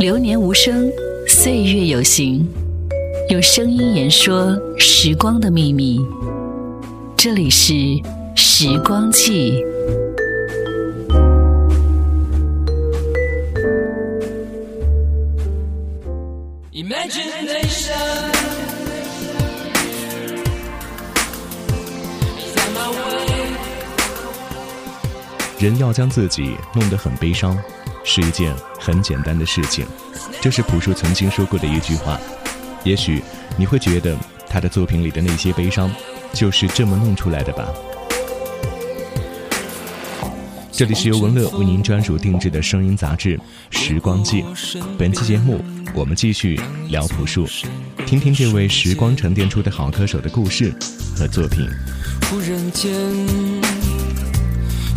流年无声，岁月有形，用声音言说时光的秘密。这里是时光记。人要将自己弄得很悲伤，是一件很简单的事情。这是朴树曾经说过的一句话。也许你会觉得他的作品里的那些悲伤，就是这么弄出来的吧。这里是由文乐为您专属定制的声音杂志《时光记》。本期节目，我们继续聊朴树，听听这位时光沉淀出的好歌手的故事和作品。忽然间。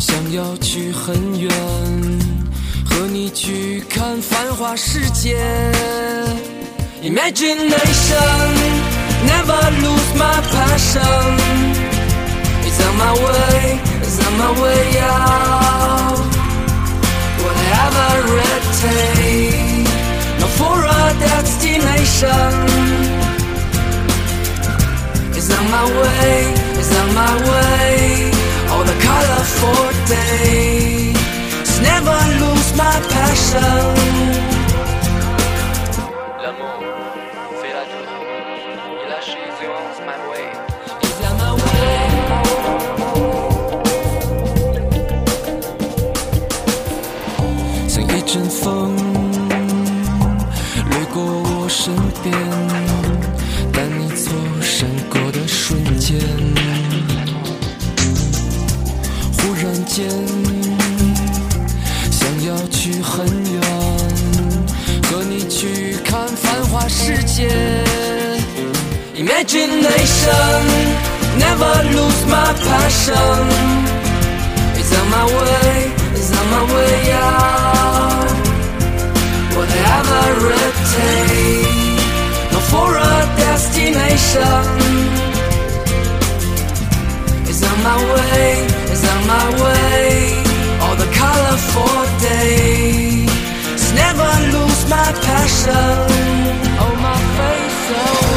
想要去很远，看繁华世界。Imagination never lose my passion. It's on my way, it's on my way out. Whatever it takes, no for a destination. It's on my way, it's on my way all the colorful days. Never lose my passion. L'amour fait la douleur et la is my way. Is that my way? 像一阵风掠过我身边，但你错闪过的瞬间。间，要去很远，和你去看繁华世界。Imagination never lose my passion. It's on my way, it's on my way out. Whatever it takes, no for a destination. It's on my way on my way all the colorful days. Never lose my passion. Oh my face away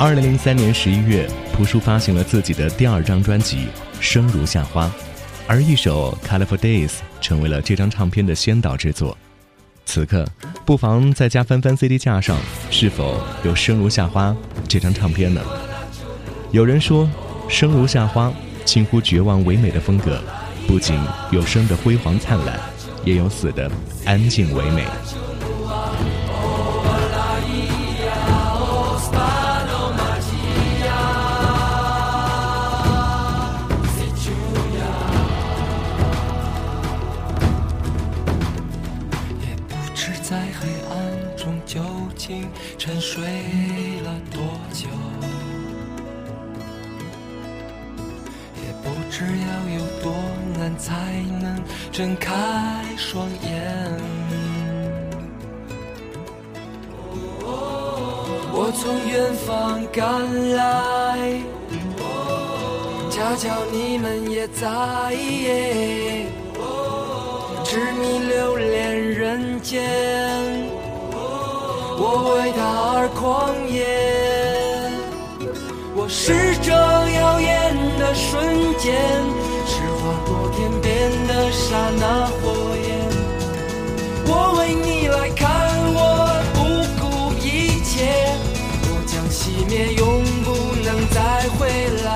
二零零三年十一月，朴树发行了自己的第二张专辑《生如夏花》，而一首《Colorful Days》成为了这张唱片的先导之作。此刻，不妨在家翻翻 CD 架上，是否有《生如夏花》这张唱片呢？有人说，《生如夏花》近乎绝望唯美的风格，不仅有生的辉煌灿烂，也有死的安静唯美。睁开双眼。我从远方赶来，恰巧你们也在，痴迷留恋人间，我为他而狂野。我是这耀眼的瞬间，划过天边的刹那火焰。我为你来看，我不顾一切，我将熄灭，永不能再回来。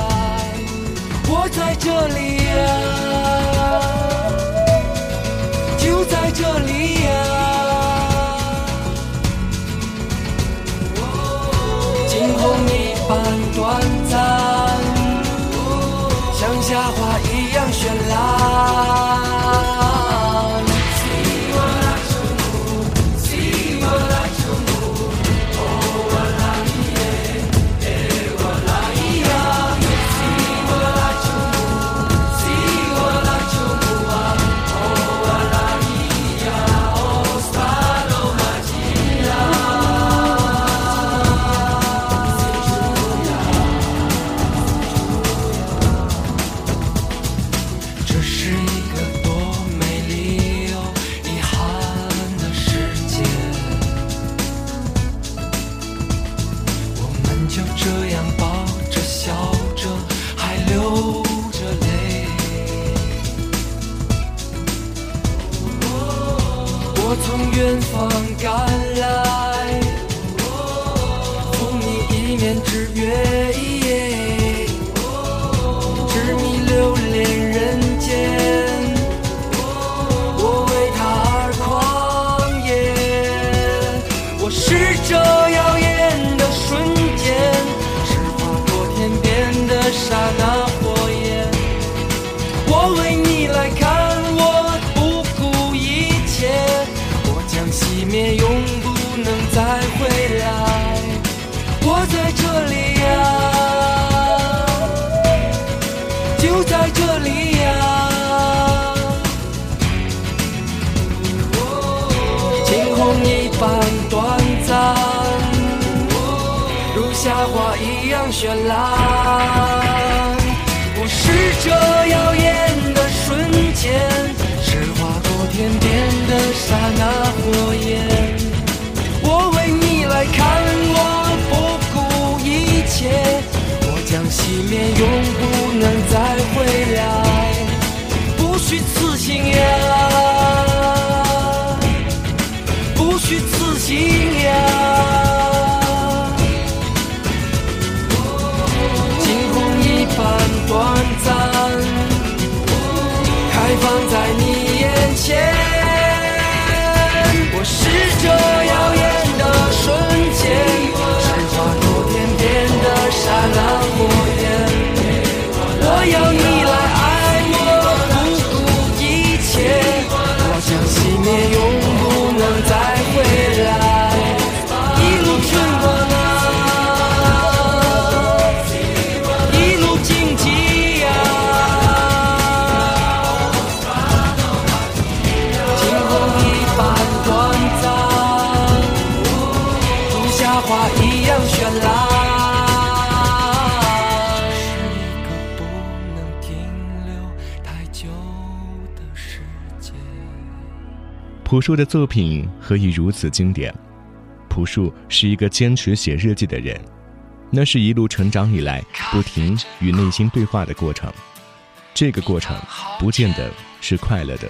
我在这里呀、就在这里呀、惊鸿一般短暂，像夏花永不朴树的作品何以如此经典？朴树是一个坚持写日记的人，那是一路成长以来不停与内心对话的过程。这个过程不见得是快乐的。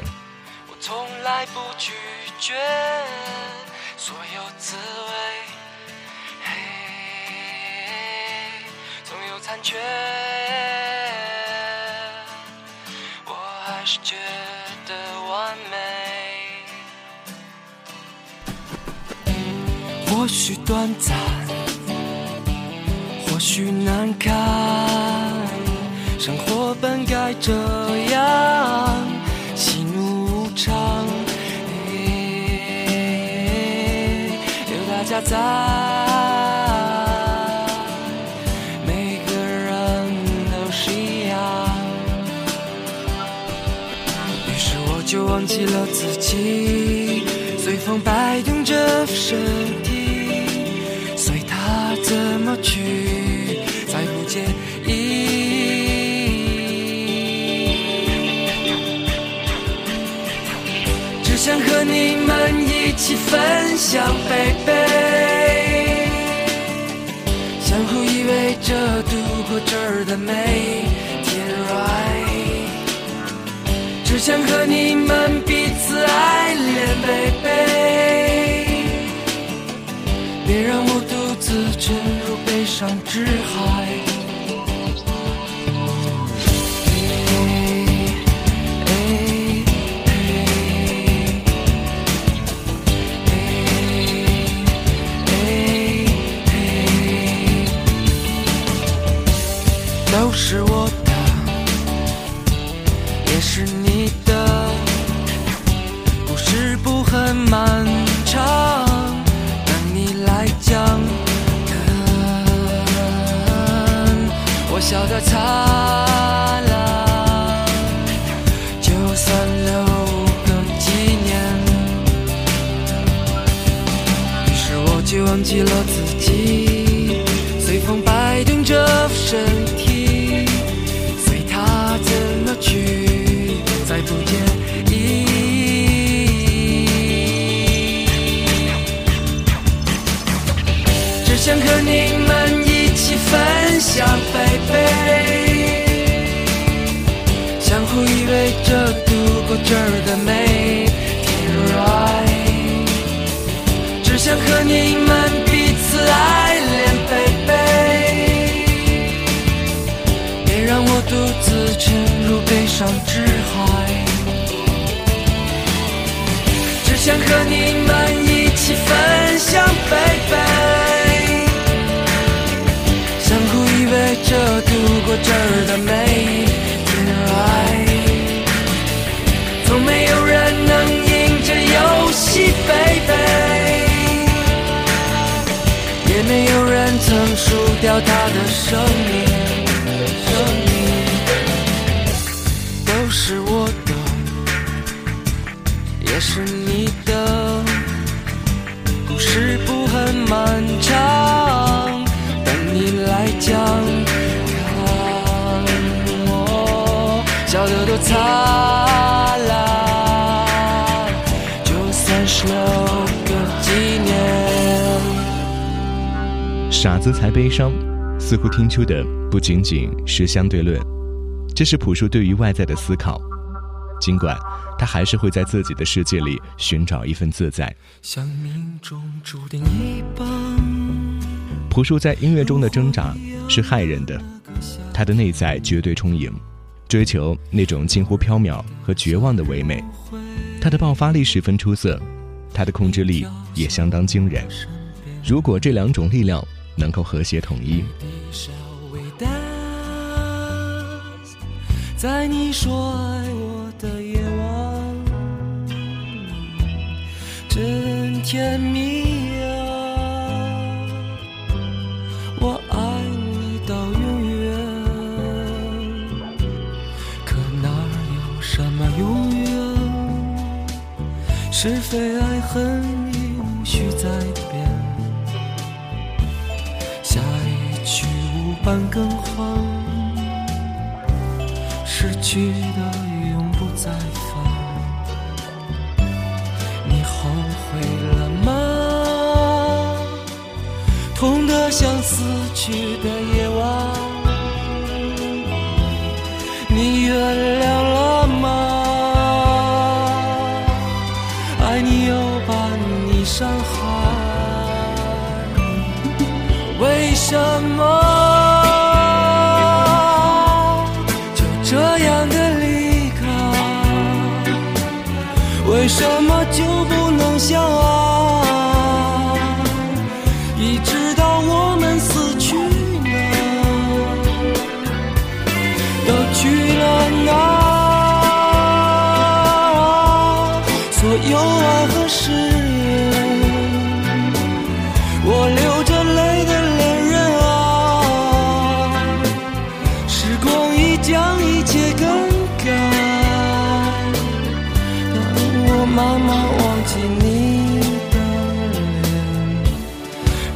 我从来不拒绝所有滋味，嘿，总有残缺，或许短暂，或许难堪，生活本该这样，喜怒无常。有大家在，每个人都是一样。于是我就忘记了自己，随风摆动着身，怎么去在不介意？只想和你们一起分享飞飞，相互依偎着度过这儿的每天。Right，只想和你们彼此爱恋飞飞，别让我。悲伤之海。都是我的，也是你的，故事不很漫长，笑得灿烂，就算留个纪念。于是我就忘记了想飞飞相互依偎着度过这儿的每天，right。只想和你们彼此爱恋，baby，别让我独自沉入悲伤之海。只想和你们一起分享，baby，过这儿的每一天，right。从没有人能赢这游戏，baby，也没有人曾输掉他的生命，生命都是我的，也是你的，故事不很漫长，等你来讲，灿烂，就算是留个纪念。傻子才悲伤，似乎听出的不仅仅是相对论，这是朴树对于外在的思考。尽管他还是会在自己的世界里寻找一份自在。像命中注定一般。朴树在音乐中的挣扎是骇人的，他的内在绝对充盈，追求那种近乎缥缈和绝望的唯美。他的爆发力十分出色，他的控制力也相当惊人。如果这两种力量能够和谐统一，在你说爱我的夜晚，真甜蜜是非爱恨已无需再变。下一曲无伴更换，失去的永不再返。你后悔了吗？痛得像死去的夜晚，你原谅了什么就这样的离开？为什么就不能相爱？一直到我们死去了，都去了哪？所有爱和誓言。我留着慢慢忘记你的脸，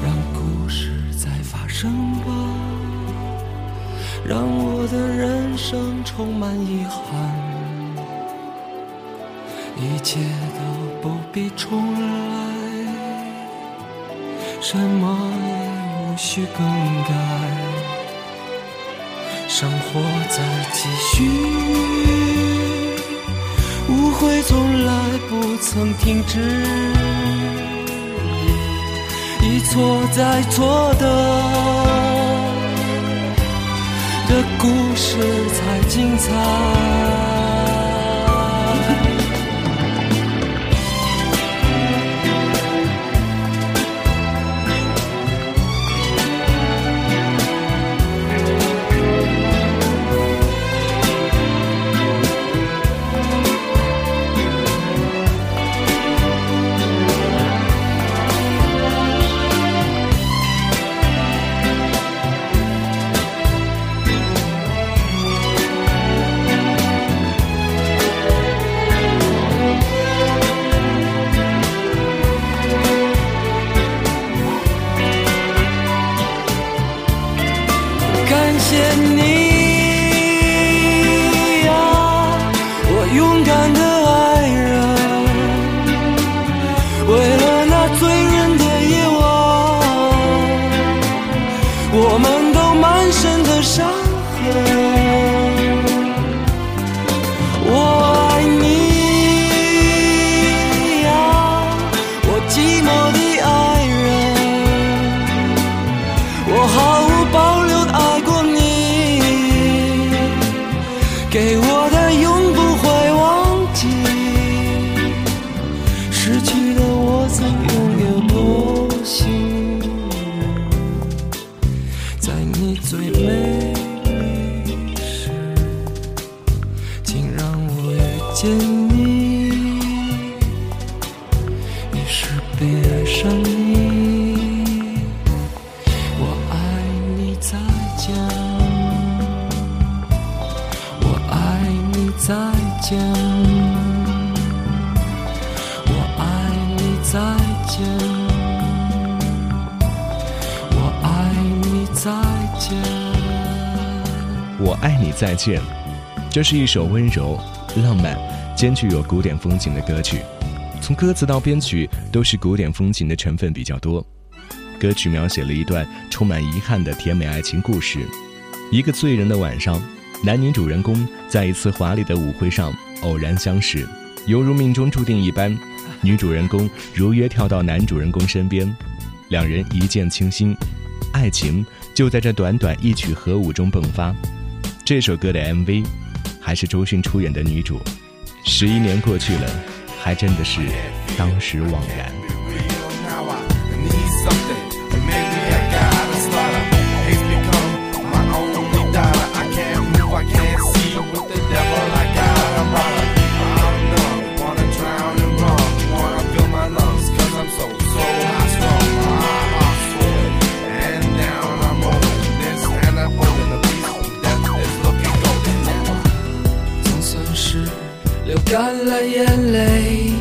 让故事再发生吧，让我的人生充满遗憾，一切都不。必重来，什么也无需更改，生活在继续，会从来不曾停止，一错再错的的故事才精彩。见，这是一首温柔、浪漫、兼具有古典风情的歌曲。从歌词到编曲都是古典风情的成分比较多。歌曲描写了一段充满遗憾的甜美爱情故事。一个醉人的晚上，男女主人公在一次华丽的舞会上偶然相识，犹如命中注定一般。女主人公如约跳到男主人公身边，两人一见倾心，爱情就在这短短一曲合舞中迸发。这首歌的 MV 还是周迅出演的女主。十一年过去了，还真的是当时惘然。流干了眼泪，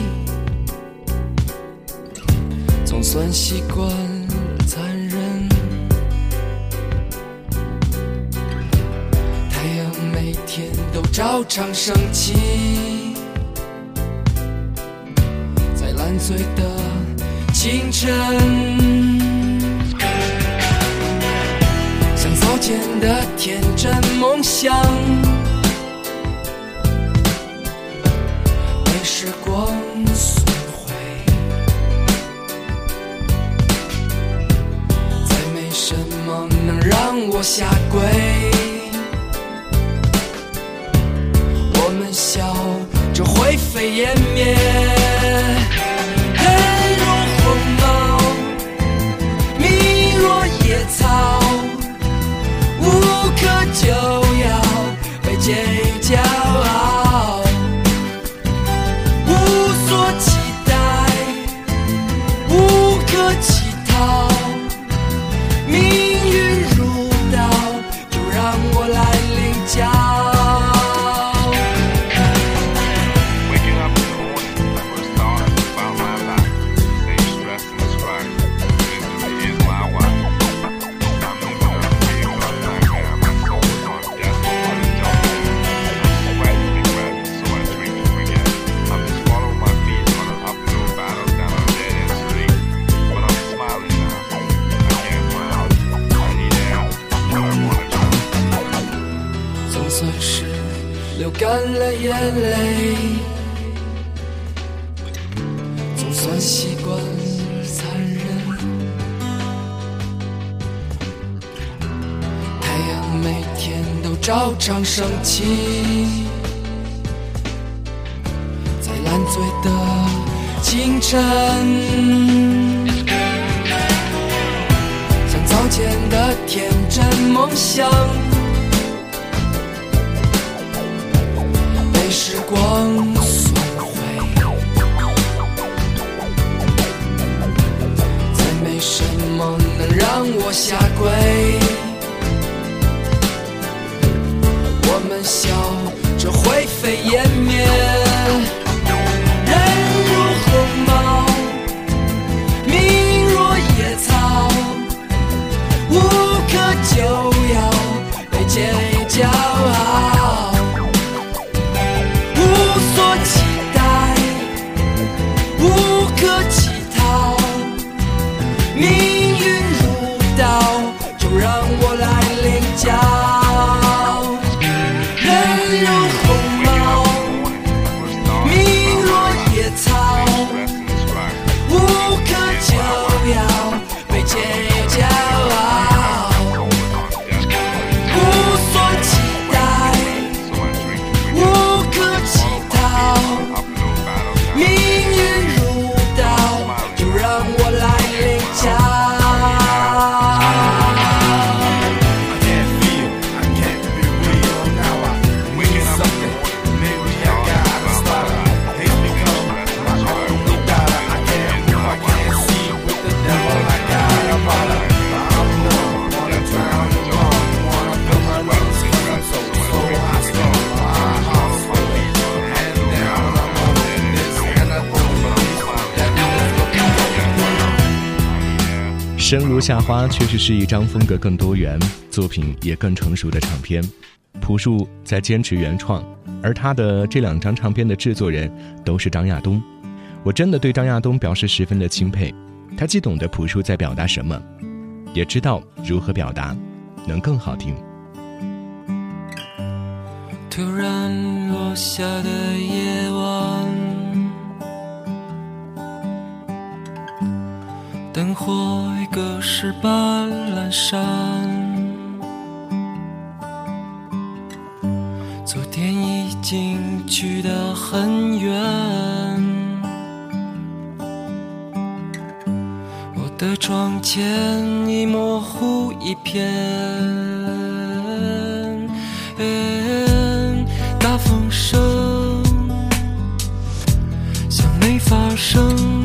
总算习惯残忍。太阳每天都照常升起，在烂醉的清晨，像早前的天真梦想。损毁，再没什么能让我下跪。我们笑着灰飞烟灭，太阳每天都照常升起，在烂醉的清晨，像早前的天真梦想。被时光损毁，再没什么能让我下跪。我们笑着灰飞烟灭，人如鸿毛，命若野草，无可救药，被煎也骄傲。无所期待，无可乞讨，命运如刀，就让生如夏花确实是一张风格更多元、作品也更成熟的唱片。朴树在坚持原创，而他的这两张唱片的制作人都是张亚东。我真的对张亚东表示十分的钦佩，他既懂得朴树在表达什么，也知道如何表达，能更好听。突然落下的夜灯火已隔世般阑珊。昨天已经去得很远，我的窗前已模糊一片。大风声像没发生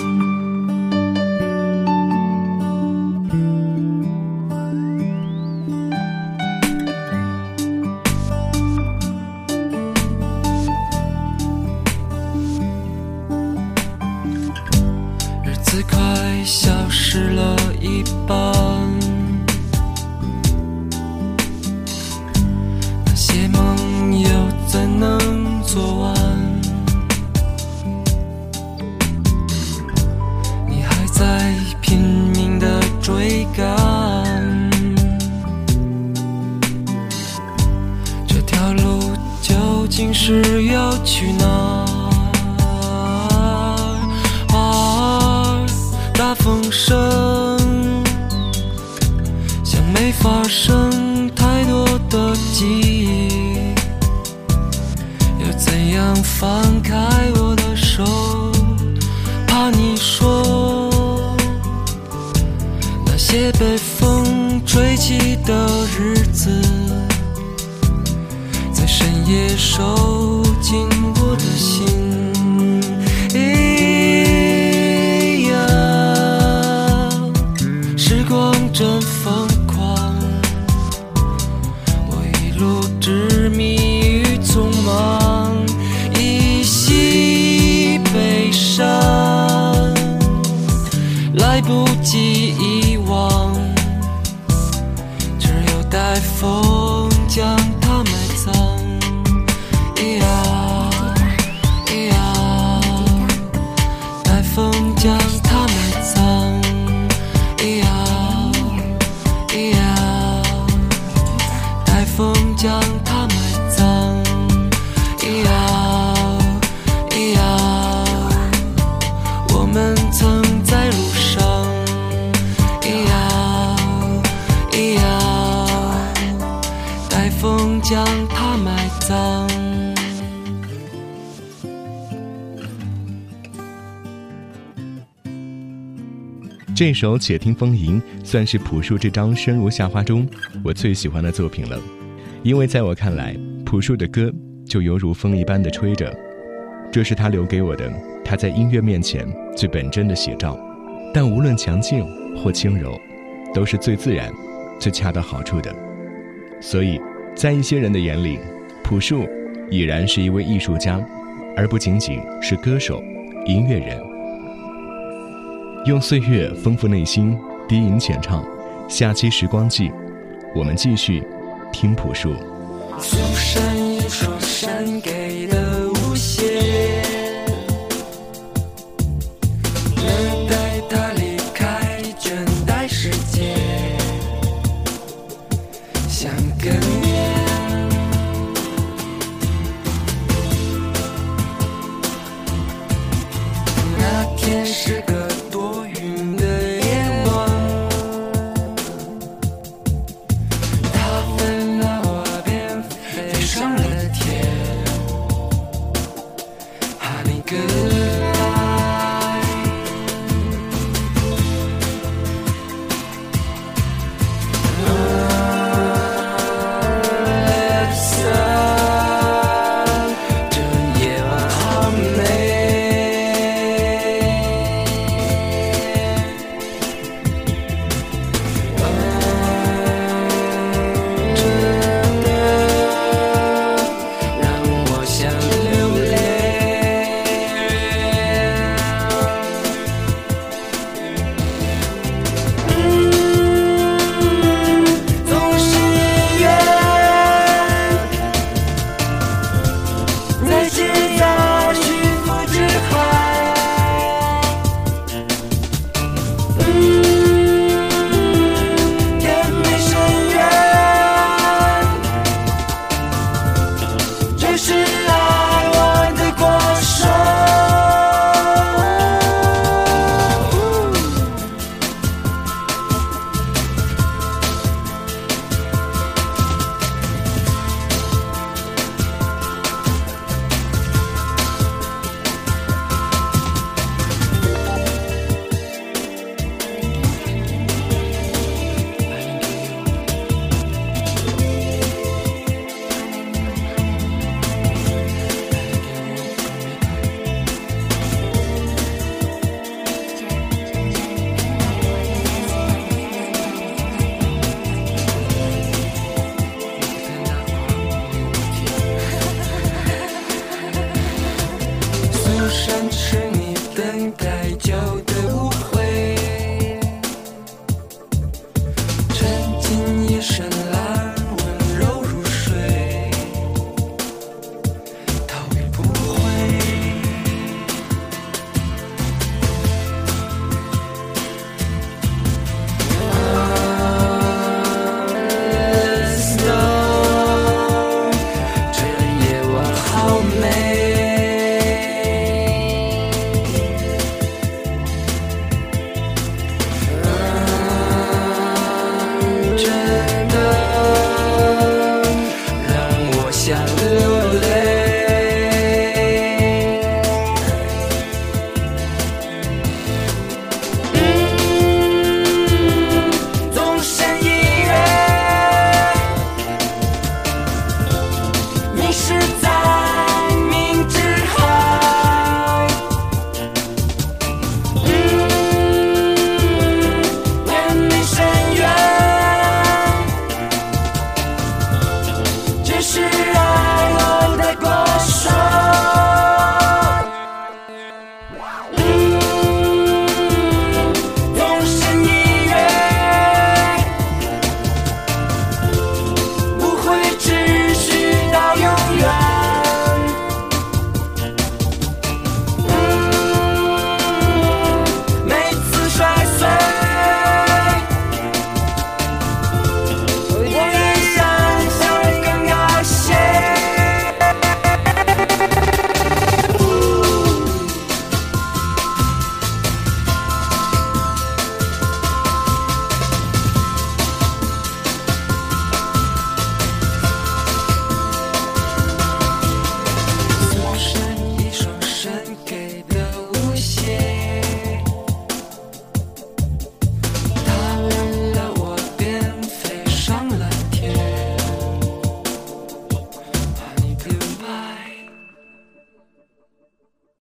条路究竟是要去哪儿？大风声像没发生太多的记忆，要怎样放开我的手？怕你说那些被风吹起的日夜这首《且听风吟》算是朴树这张《生如夏花》中我最喜欢的作品了，因为在我看来，朴树的歌就犹如风一般的吹着，这是他留给我的他在音乐面前最本真的写照。但无论强劲或轻柔，都是最自然、最恰到好处的。所以在一些人的眼里，朴树已然是一位艺术家，而不仅仅是歌手、音乐人。用岁月丰富内心，低吟浅唱。下期时光记，我们继续听朴树。祖山一双山给的无限。